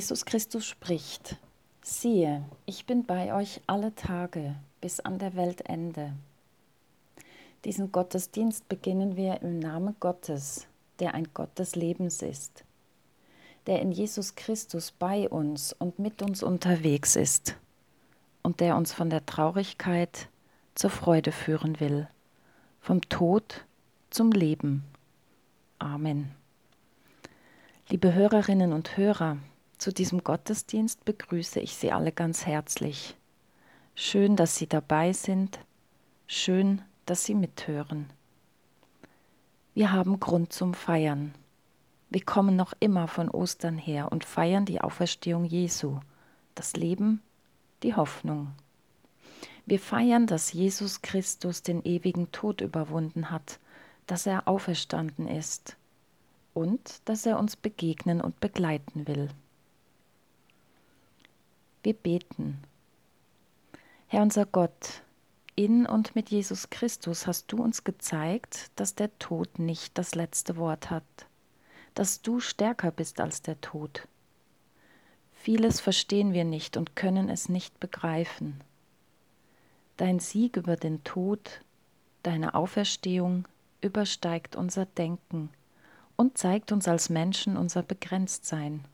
Jesus Christus spricht, siehe, ich bin bei euch alle Tage bis an der Weltende. Diesen Gottesdienst beginnen wir im Namen Gottes, der ein Gott des Lebens ist, der in Jesus Christus bei uns und mit uns unterwegs ist und der uns von der Traurigkeit zur Freude führen will, vom Tod zum Leben. Amen. Liebe Hörerinnen und Hörer, zu diesem Gottesdienst begrüße ich Sie alle ganz herzlich. Schön, dass Sie dabei sind. Schön, dass Sie mithören. Wir haben Grund zum Feiern. Wir kommen noch immer von Ostern her und feiern die Auferstehung Jesu, das Leben, die Hoffnung. Wir feiern, dass Jesus Christus den ewigen Tod überwunden hat, dass er auferstanden ist und dass er uns begegnen und begleiten will. Wir beten. Herr unser Gott, in und mit Jesus Christus hast du uns gezeigt, dass der Tod nicht das letzte Wort hat, dass du stärker bist als der Tod. Vieles verstehen wir nicht und können es nicht begreifen. Dein Sieg über den Tod, deine Auferstehung übersteigt unser Denken und zeigt uns als Menschen unser Begrenztsein.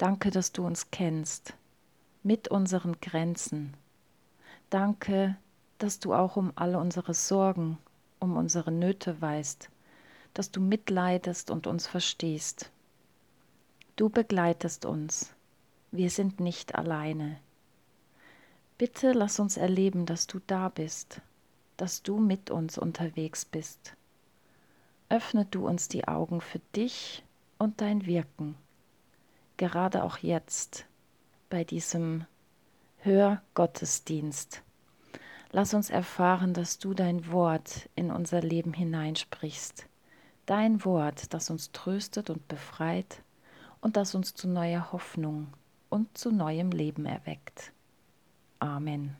Danke, dass du uns kennst, mit unseren Grenzen. Danke, dass du auch um alle unsere Sorgen, um unsere Nöte weißt, dass du mitleidest und uns verstehst. Du begleitest uns. Wir sind nicht alleine. Bitte lass uns erleben, dass du da bist, dass du mit uns unterwegs bist. Öffne du uns die Augen für dich und dein Wirken gerade auch jetzt bei diesem Hörgottesdienst. Lass uns erfahren, dass du dein Wort in unser Leben hineinsprichst. Dein Wort, das uns tröstet und befreit und das uns zu neuer Hoffnung und zu neuem Leben erweckt. Amen.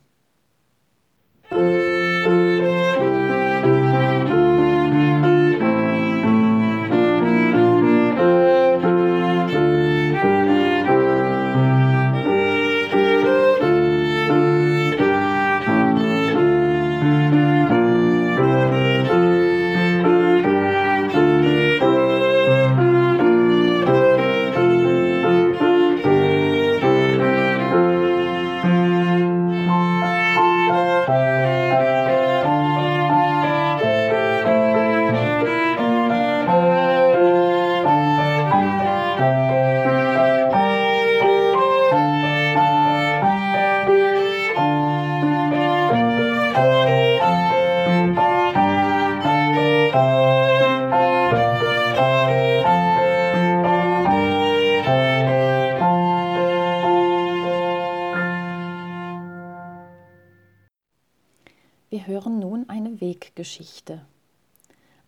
Wir hören nun eine Weggeschichte.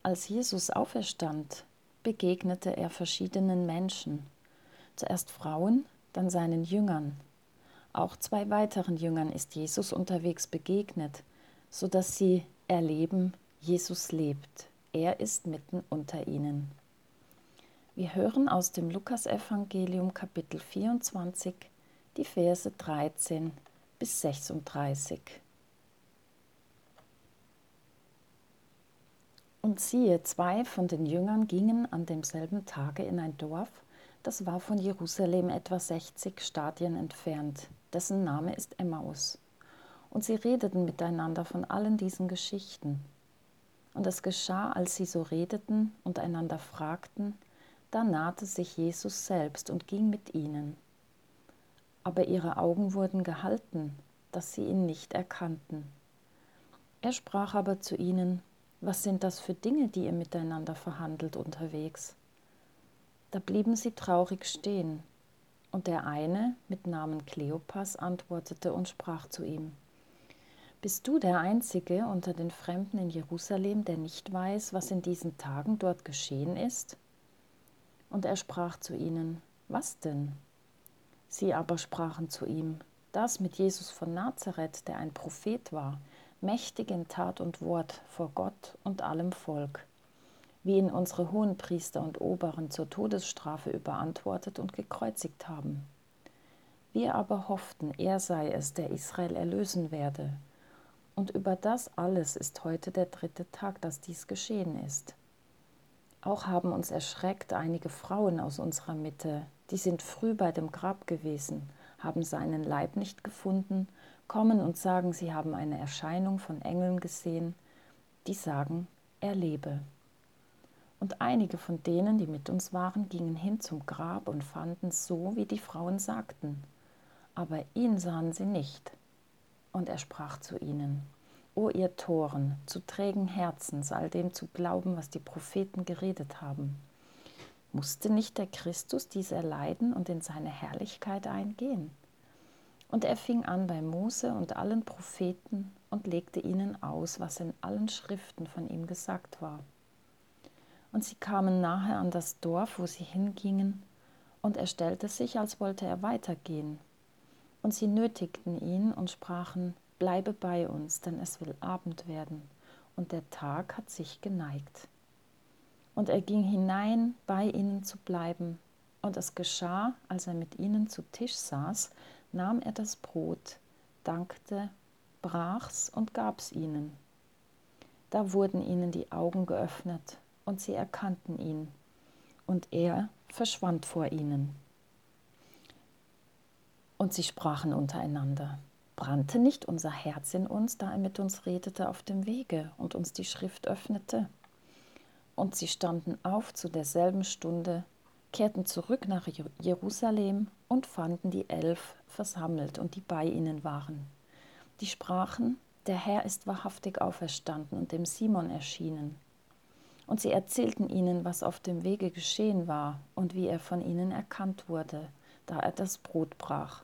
Als Jesus auferstand, begegnete er verschiedenen Menschen, zuerst Frauen, dann seinen Jüngern. Auch zwei weiteren Jüngern ist Jesus unterwegs begegnet, so dass sie erleben, Jesus lebt. Er ist mitten unter ihnen. Wir hören aus dem Lukasevangelium Kapitel 24 die Verse 13 bis 36. Und siehe, zwei von den Jüngern gingen an demselben Tage in ein Dorf, das war von Jerusalem etwa 60 Stadien entfernt, dessen Name ist Emmaus. Und sie redeten miteinander von allen diesen Geschichten. Und es geschah, als sie so redeten und einander fragten, da nahte sich Jesus selbst und ging mit ihnen. Aber ihre Augen wurden gehalten, dass sie ihn nicht erkannten. Er sprach aber zu ihnen, was sind das für Dinge, die ihr miteinander verhandelt unterwegs? Da blieben sie traurig stehen, und der eine mit Namen Kleopas antwortete und sprach zu ihm, Bist du der Einzige unter den Fremden in Jerusalem, der nicht weiß, was in diesen Tagen dort geschehen ist? Und er sprach zu ihnen, Was denn? Sie aber sprachen zu ihm, Das mit Jesus von Nazareth, der ein Prophet war, mächtig in Tat und Wort vor Gott und allem Volk. wie ihn unsere Hohenpriester und Oberen zur Todesstrafe überantwortet und gekreuzigt haben. Wir aber hofften, er sei es, der Israel erlösen werde. Und über das alles ist heute der dritte Tag, dass dies geschehen ist. Auch haben uns erschreckt einige Frauen aus unserer Mitte, die sind früh bei dem Grab gewesen, haben seinen Leib nicht gefunden, kommen und sagen, sie haben eine Erscheinung von Engeln gesehen, die sagen, er lebe. Und einige von denen, die mit uns waren, gingen hin zum Grab und fanden so, wie die Frauen sagten. Aber ihn sahen sie nicht. Und er sprach zu ihnen, O ihr Toren, zu trägen Herzens, all dem zu glauben, was die Propheten geredet haben. Musste nicht der Christus dies erleiden und in seine Herrlichkeit eingehen? Und er fing an bei Mose und allen Propheten und legte ihnen aus, was in allen Schriften von ihm gesagt war. Und sie kamen nahe an das Dorf, wo sie hingingen, und er stellte sich, als wollte er weitergehen. Und sie nötigten ihn und sprachen, Bleibe bei uns, denn es will Abend werden, und der Tag hat sich geneigt. Und er ging hinein, bei ihnen zu bleiben, und es geschah, als er mit ihnen zu Tisch saß, nahm er das Brot, dankte, brach's und gab's ihnen. Da wurden ihnen die Augen geöffnet, und sie erkannten ihn, und er verschwand vor ihnen. Und sie sprachen untereinander, brannte nicht unser Herz in uns, da er mit uns redete auf dem Wege und uns die Schrift öffnete? Und sie standen auf zu derselben Stunde, kehrten zurück nach Jerusalem und fanden die Elf versammelt und die bei ihnen waren. Die sprachen, der Herr ist wahrhaftig auferstanden und dem Simon erschienen. Und sie erzählten ihnen, was auf dem Wege geschehen war und wie er von ihnen erkannt wurde, da er das Brot brach.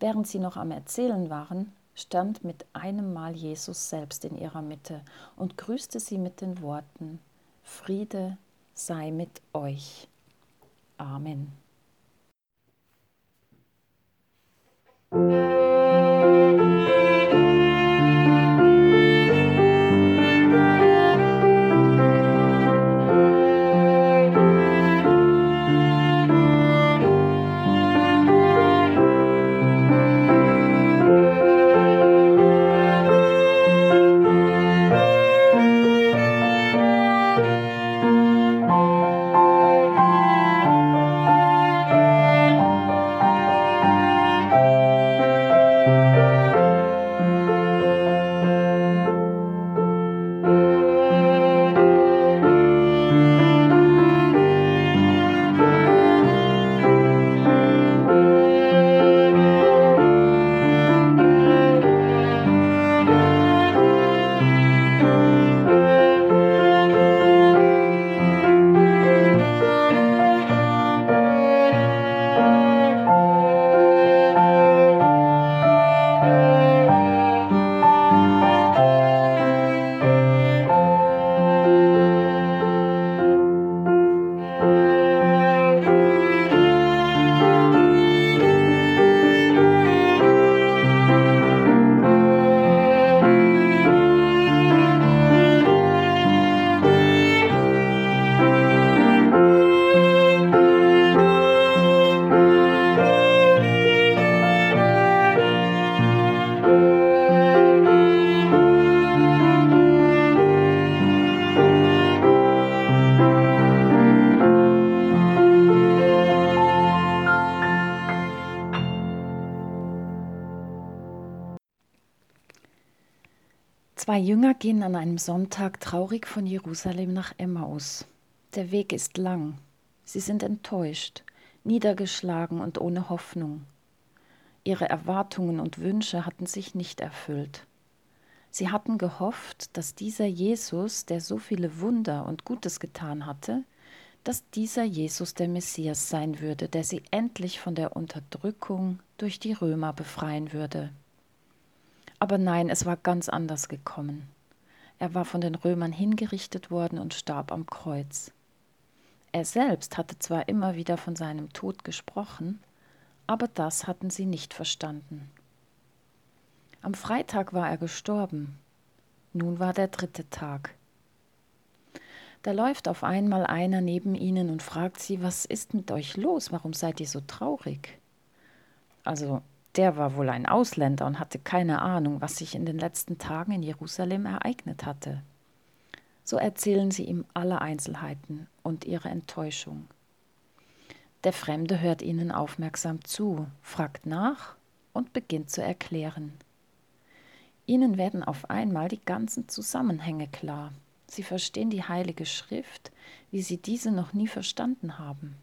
Während sie noch am Erzählen waren, stand mit einem Mal Jesus selbst in ihrer Mitte und grüßte sie mit den Worten, Friede sei mit euch. Amen. Gehen an einem Sonntag traurig von Jerusalem nach Emmaus. Der Weg ist lang. Sie sind enttäuscht, niedergeschlagen und ohne Hoffnung. Ihre Erwartungen und Wünsche hatten sich nicht erfüllt. Sie hatten gehofft, dass dieser Jesus, der so viele Wunder und Gutes getan hatte, dass dieser Jesus der Messias sein würde, der sie endlich von der Unterdrückung durch die Römer befreien würde. Aber nein, es war ganz anders gekommen. Er war von den Römern hingerichtet worden und starb am Kreuz. Er selbst hatte zwar immer wieder von seinem Tod gesprochen, aber das hatten sie nicht verstanden. Am Freitag war er gestorben. Nun war der dritte Tag. Da läuft auf einmal einer neben ihnen und fragt sie, was ist mit euch los? Warum seid ihr so traurig? Also der war wohl ein Ausländer und hatte keine Ahnung, was sich in den letzten Tagen in Jerusalem ereignet hatte. So erzählen sie ihm alle Einzelheiten und ihre Enttäuschung. Der Fremde hört ihnen aufmerksam zu, fragt nach und beginnt zu erklären. Ihnen werden auf einmal die ganzen Zusammenhänge klar. Sie verstehen die Heilige Schrift, wie sie diese noch nie verstanden haben.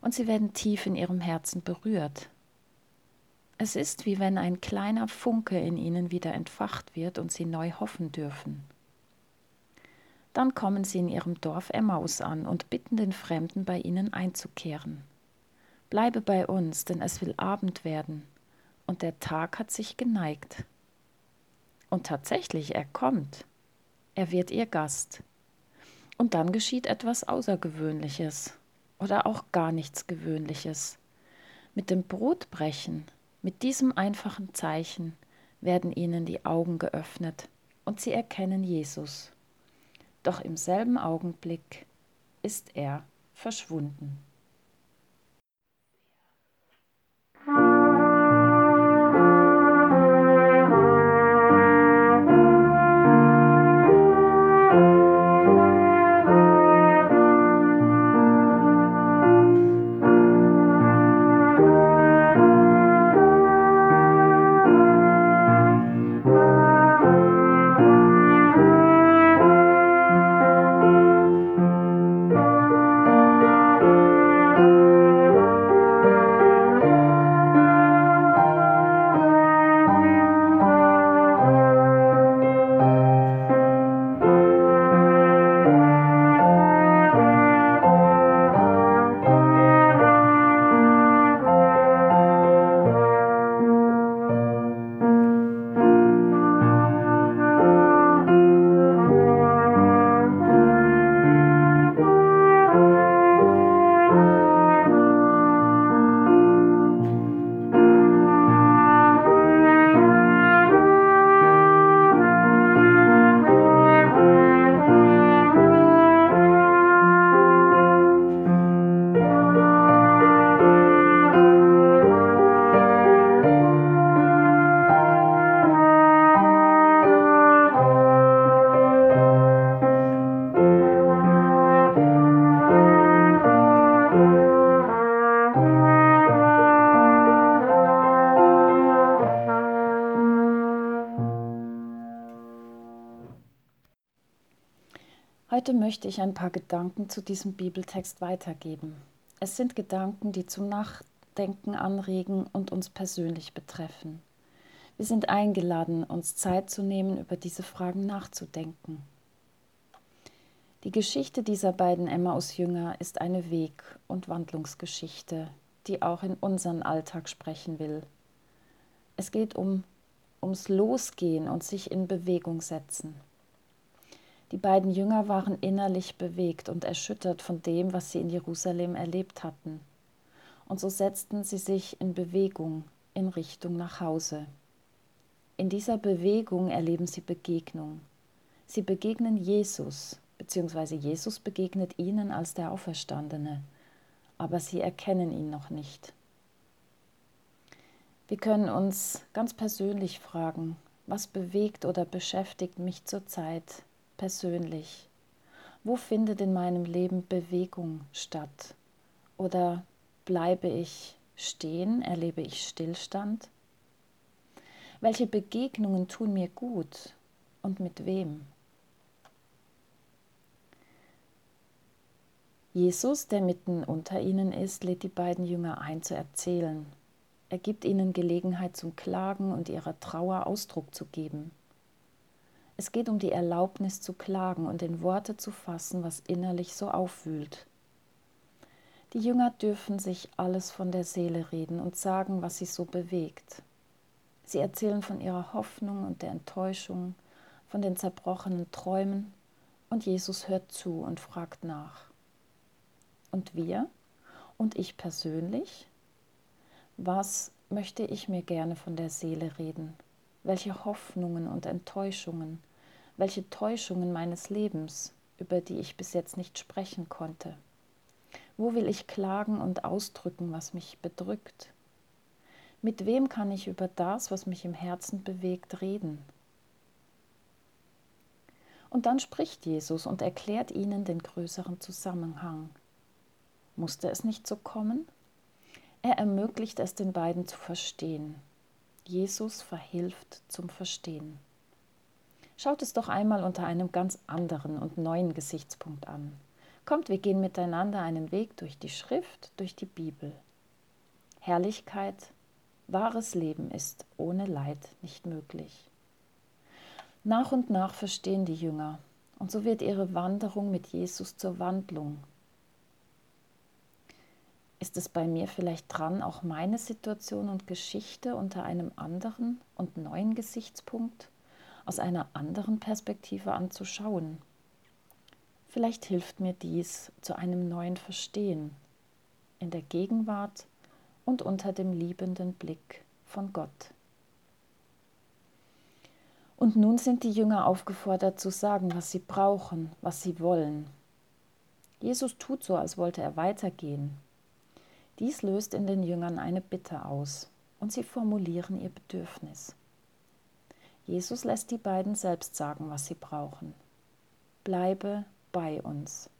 Und sie werden tief in ihrem Herzen berührt. Es ist wie wenn ein kleiner Funke in ihnen wieder entfacht wird und sie neu hoffen dürfen. Dann kommen sie in ihrem Dorf Emmaus an und bitten den Fremden, bei ihnen einzukehren. Bleibe bei uns, denn es will Abend werden, und der Tag hat sich geneigt. Und tatsächlich, er kommt. Er wird ihr Gast. Und dann geschieht etwas Außergewöhnliches oder auch gar nichts Gewöhnliches. Mit dem Brotbrechen, mit diesem einfachen Zeichen werden ihnen die Augen geöffnet und sie erkennen Jesus doch im selben Augenblick ist er verschwunden. Heute möchte ich ein paar Gedanken zu diesem Bibeltext weitergeben. Es sind Gedanken, die zum Nachdenken anregen und uns persönlich betreffen. Wir sind eingeladen, uns Zeit zu nehmen, über diese Fragen nachzudenken. Die Geschichte dieser beiden Emmaus-Jünger ist eine Weg- und Wandlungsgeschichte, die auch in unseren Alltag sprechen will. Es geht um, ums Losgehen und sich in Bewegung setzen. Die beiden Jünger waren innerlich bewegt und erschüttert von dem, was sie in Jerusalem erlebt hatten. Und so setzten sie sich in Bewegung in Richtung nach Hause. In dieser Bewegung erleben sie Begegnung. Sie begegnen Jesus, beziehungsweise Jesus begegnet ihnen als der Auferstandene, aber sie erkennen ihn noch nicht. Wir können uns ganz persönlich fragen, was bewegt oder beschäftigt mich zurzeit persönlich? Wo findet in meinem Leben Bewegung statt? Oder bleibe ich stehen, erlebe ich Stillstand? Welche Begegnungen tun mir gut und mit wem? Jesus, der mitten unter ihnen ist, lädt die beiden Jünger ein zu erzählen. Er gibt ihnen Gelegenheit zum Klagen und ihrer Trauer Ausdruck zu geben. Es geht um die Erlaubnis zu klagen und in Worte zu fassen, was innerlich so aufwühlt. Die Jünger dürfen sich alles von der Seele reden und sagen, was sie so bewegt. Sie erzählen von ihrer Hoffnung und der Enttäuschung, von den zerbrochenen Träumen, und Jesus hört zu und fragt nach. Und wir und ich persönlich? Was möchte ich mir gerne von der Seele reden? Welche Hoffnungen und Enttäuschungen, welche Täuschungen meines Lebens über die ich bis jetzt nicht sprechen konnte? Wo will ich klagen und ausdrücken, was mich bedrückt? Mit wem kann ich über das, was mich im Herzen bewegt, reden? Und dann spricht Jesus und erklärt ihnen den größeren Zusammenhang. Musste es nicht so kommen? Er ermöglicht es den beiden zu verstehen. Jesus verhilft zum Verstehen. Schaut es doch einmal unter einem ganz anderen und neuen Gesichtspunkt an. Kommt, wir gehen miteinander einen Weg durch die Schrift, durch die Bibel. Herrlichkeit, Wahres Leben ist ohne Leid nicht möglich. Nach und nach verstehen die Jünger, und so wird ihre Wanderung mit Jesus zur Wandlung. Ist es bei mir vielleicht dran, auch meine Situation und Geschichte unter einem anderen und neuen Gesichtspunkt, aus einer anderen Perspektive anzuschauen? Vielleicht hilft mir dies zu einem neuen Verstehen in der Gegenwart und unter dem liebenden Blick von Gott. Und nun sind die Jünger aufgefordert zu sagen, was sie brauchen, was sie wollen. Jesus tut so, als wollte er weitergehen. Dies löst in den Jüngern eine Bitte aus und sie formulieren ihr Bedürfnis. Jesus lässt die beiden selbst sagen, was sie brauchen. Bleibe bei uns.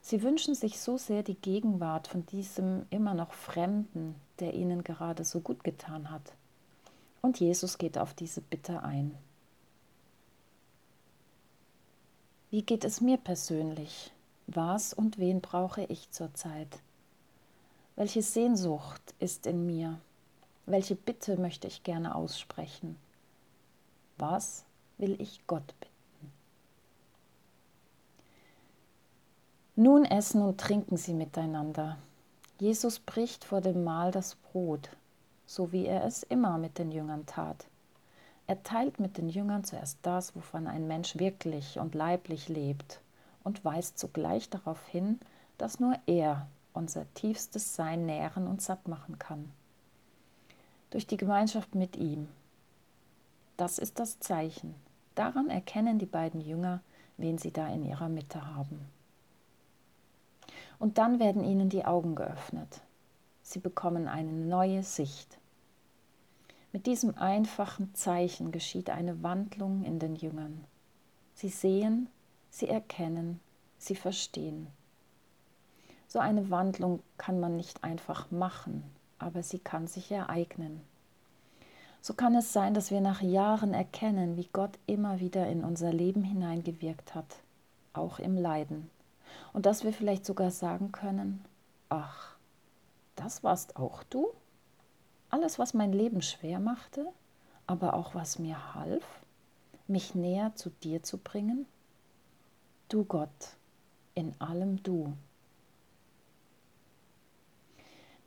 Sie wünschen sich so sehr die Gegenwart von diesem immer noch Fremden, der ihnen gerade so gut getan hat. Und Jesus geht auf diese Bitte ein. Wie geht es mir persönlich? Was und wen brauche ich zurzeit? Welche Sehnsucht ist in mir? Welche Bitte möchte ich gerne aussprechen? Was will ich Gott bitten? Nun essen und trinken sie miteinander. Jesus bricht vor dem Mahl das Brot, so wie er es immer mit den Jüngern tat. Er teilt mit den Jüngern zuerst das, wovon ein Mensch wirklich und leiblich lebt, und weist zugleich darauf hin, dass nur er unser tiefstes Sein nähren und satt machen kann. Durch die Gemeinschaft mit ihm. Das ist das Zeichen. Daran erkennen die beiden Jünger, wen sie da in ihrer Mitte haben. Und dann werden ihnen die Augen geöffnet. Sie bekommen eine neue Sicht. Mit diesem einfachen Zeichen geschieht eine Wandlung in den Jüngern. Sie sehen, sie erkennen, sie verstehen. So eine Wandlung kann man nicht einfach machen, aber sie kann sich ereignen. So kann es sein, dass wir nach Jahren erkennen, wie Gott immer wieder in unser Leben hineingewirkt hat, auch im Leiden und dass wir vielleicht sogar sagen können, ach, das warst auch du? Alles, was mein Leben schwer machte, aber auch was mir half, mich näher zu dir zu bringen? Du Gott, in allem du.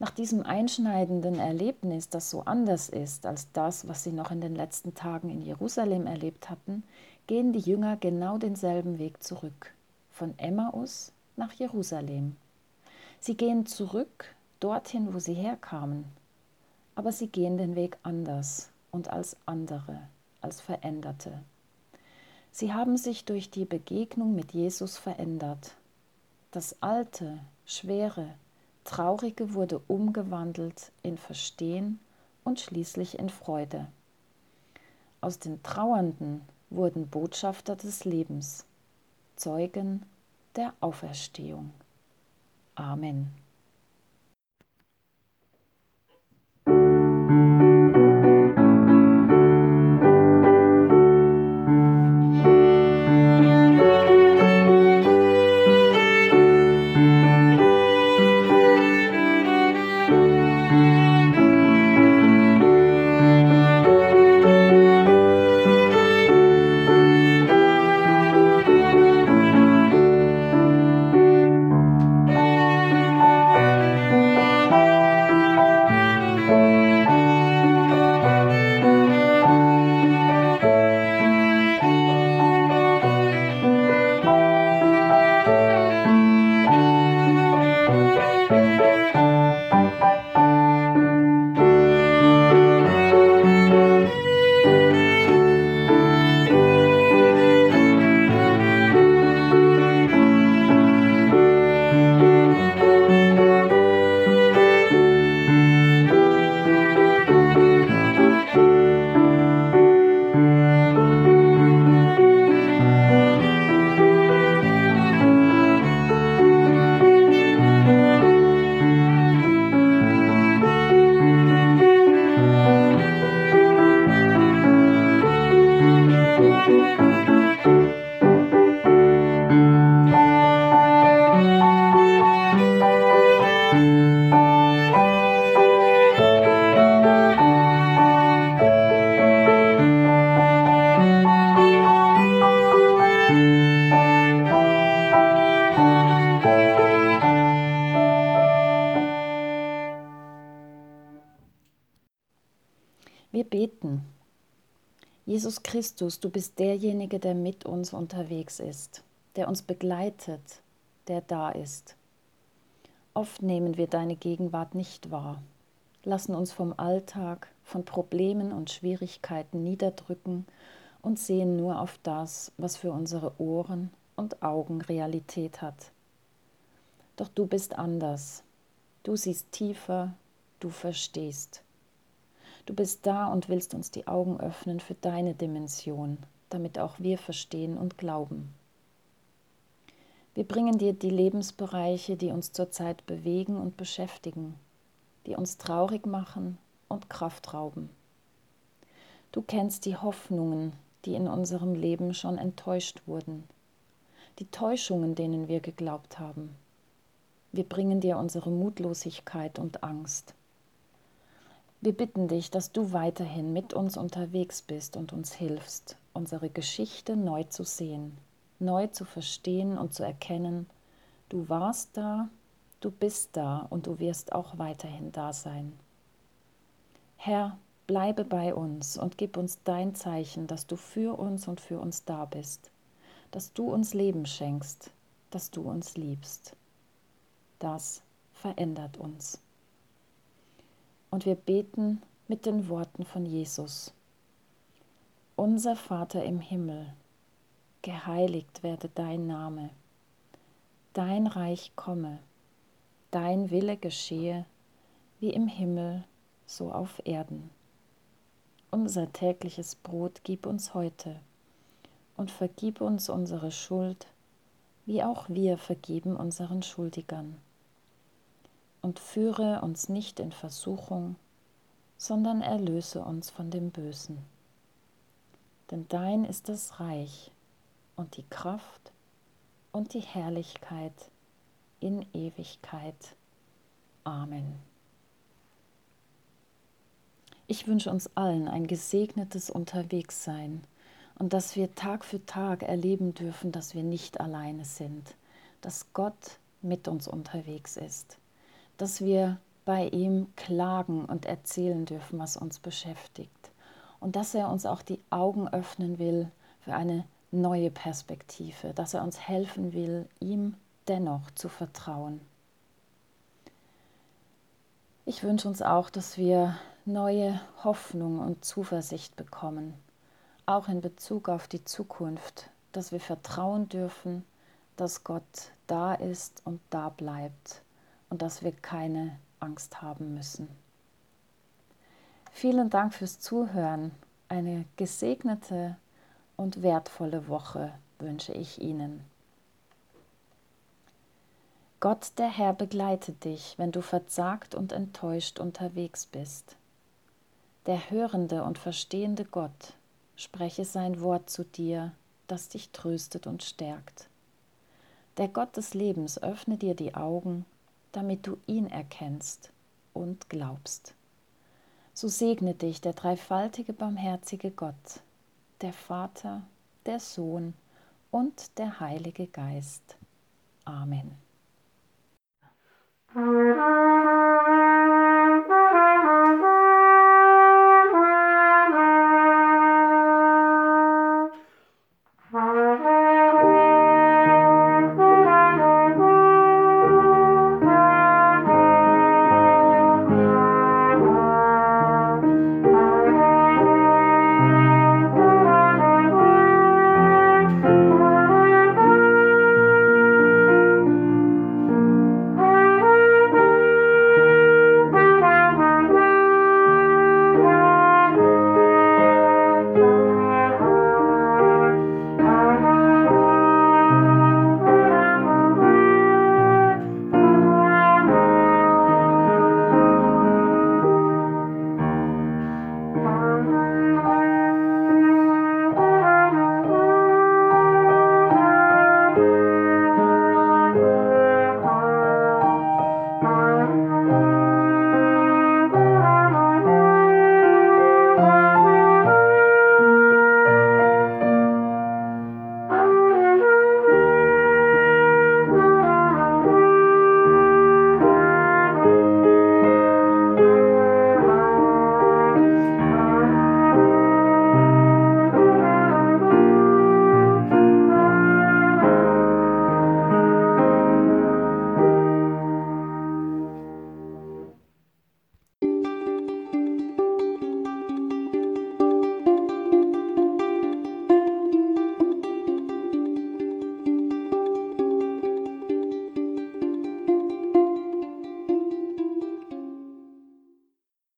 Nach diesem einschneidenden Erlebnis, das so anders ist als das, was sie noch in den letzten Tagen in Jerusalem erlebt hatten, gehen die Jünger genau denselben Weg zurück von Emmaus nach Jerusalem. Sie gehen zurück dorthin, wo sie herkamen, aber sie gehen den Weg anders und als andere, als Veränderte. Sie haben sich durch die Begegnung mit Jesus verändert. Das Alte, Schwere, Traurige wurde umgewandelt in Verstehen und schließlich in Freude. Aus den Trauernden wurden Botschafter des Lebens. Zeugen der Auferstehung. Amen. Christus, du bist derjenige, der mit uns unterwegs ist, der uns begleitet, der da ist. Oft nehmen wir deine Gegenwart nicht wahr, lassen uns vom Alltag, von Problemen und Schwierigkeiten niederdrücken und sehen nur auf das, was für unsere Ohren und Augen Realität hat. Doch du bist anders. Du siehst tiefer, du verstehst. Du bist da und willst uns die Augen öffnen für deine Dimension, damit auch wir verstehen und glauben. Wir bringen dir die Lebensbereiche, die uns zurzeit bewegen und beschäftigen, die uns traurig machen und Kraft rauben. Du kennst die Hoffnungen, die in unserem Leben schon enttäuscht wurden, die Täuschungen, denen wir geglaubt haben. Wir bringen dir unsere Mutlosigkeit und Angst. Wir bitten dich, dass du weiterhin mit uns unterwegs bist und uns hilfst, unsere Geschichte neu zu sehen, neu zu verstehen und zu erkennen, du warst da, du bist da und du wirst auch weiterhin da sein. Herr, bleibe bei uns und gib uns dein Zeichen, dass du für uns und für uns da bist, dass du uns Leben schenkst, dass du uns liebst. Das verändert uns. Und wir beten mit den Worten von Jesus. Unser Vater im Himmel, geheiligt werde dein Name, dein Reich komme, dein Wille geschehe, wie im Himmel, so auf Erden. Unser tägliches Brot gib uns heute und vergib uns unsere Schuld, wie auch wir vergeben unseren Schuldigern und führe uns nicht in Versuchung, sondern erlöse uns von dem Bösen. Denn dein ist das Reich und die Kraft und die Herrlichkeit in Ewigkeit. Amen. Ich wünsche uns allen ein gesegnetes Unterwegssein und dass wir Tag für Tag erleben dürfen, dass wir nicht alleine sind, dass Gott mit uns unterwegs ist dass wir bei ihm klagen und erzählen dürfen, was uns beschäftigt. Und dass er uns auch die Augen öffnen will für eine neue Perspektive, dass er uns helfen will, ihm dennoch zu vertrauen. Ich wünsche uns auch, dass wir neue Hoffnung und Zuversicht bekommen, auch in Bezug auf die Zukunft, dass wir vertrauen dürfen, dass Gott da ist und da bleibt und dass wir keine Angst haben müssen. Vielen Dank fürs Zuhören. Eine gesegnete und wertvolle Woche wünsche ich Ihnen. Gott der Herr begleite dich, wenn du verzagt und enttäuscht unterwegs bist. Der hörende und verstehende Gott spreche sein Wort zu dir, das dich tröstet und stärkt. Der Gott des Lebens öffne dir die Augen damit du ihn erkennst und glaubst. So segne dich der dreifaltige barmherzige Gott, der Vater, der Sohn und der Heilige Geist. Amen.